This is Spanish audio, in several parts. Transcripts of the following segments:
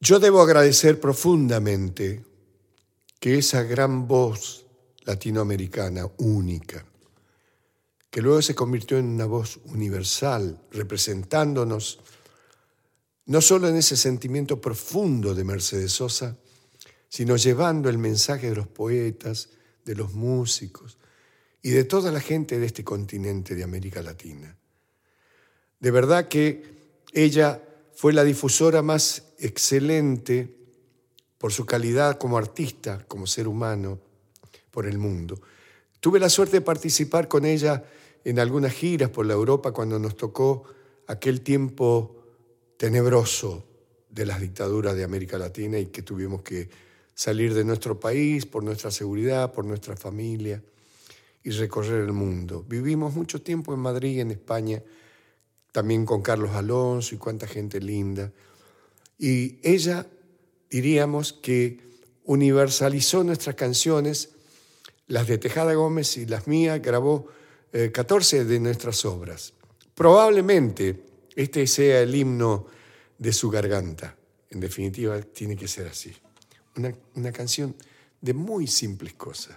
Yo debo agradecer profundamente que esa gran voz latinoamericana única, que luego se convirtió en una voz universal, representándonos no solo en ese sentimiento profundo de Mercedes Sosa, sino llevando el mensaje de los poetas, de los músicos y de toda la gente de este continente de América Latina. De verdad que ella fue la difusora más excelente por su calidad como artista, como ser humano, por el mundo. Tuve la suerte de participar con ella en algunas giras por la Europa cuando nos tocó aquel tiempo tenebroso de las dictaduras de América Latina y que tuvimos que salir de nuestro país por nuestra seguridad, por nuestra familia y recorrer el mundo. Vivimos mucho tiempo en Madrid, en España, también con Carlos Alonso y cuánta gente linda. Y ella, diríamos que universalizó nuestras canciones, las de Tejada Gómez y las mías, grabó 14 eh, de nuestras obras. Probablemente este sea el himno de su garganta. En definitiva, tiene que ser así. Una, una canción de muy simples cosas.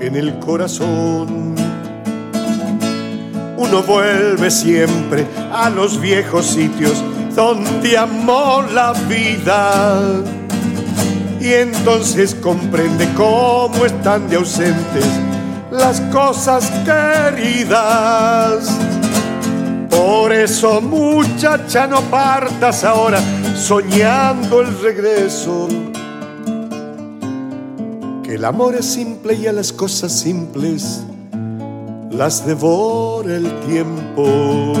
en el corazón. Uno vuelve siempre a los viejos sitios donde amó la vida y entonces comprende cómo están de ausentes las cosas queridas. Por eso muchacha no partas ahora soñando el regreso el amor es simple y a las cosas simples las devora el tiempo.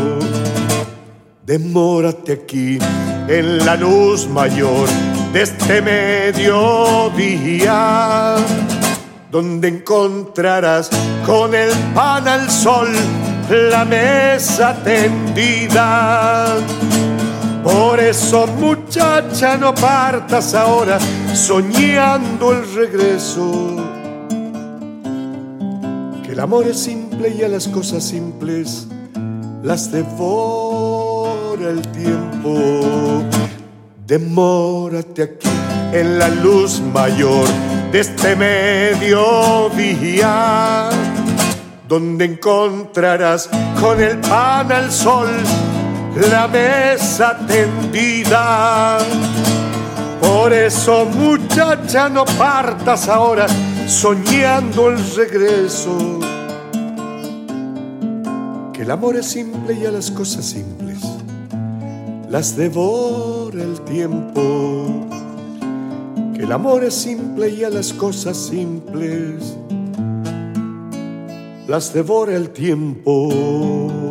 Demórate aquí en la luz mayor de este mediodía, donde encontrarás con el pan al sol la mesa tendida por eso muchacha no partas ahora soñando el regreso. Que el amor es simple y a las cosas simples las devora el tiempo. Demórate aquí en la luz mayor de este mediodía, donde encontrarás con el pan al sol la mesa tendida. Por eso muchacha no partas ahora soñando el regreso. Que el amor es simple y a las cosas simples las devora el tiempo. Que el amor es simple y a las cosas simples las devora el tiempo.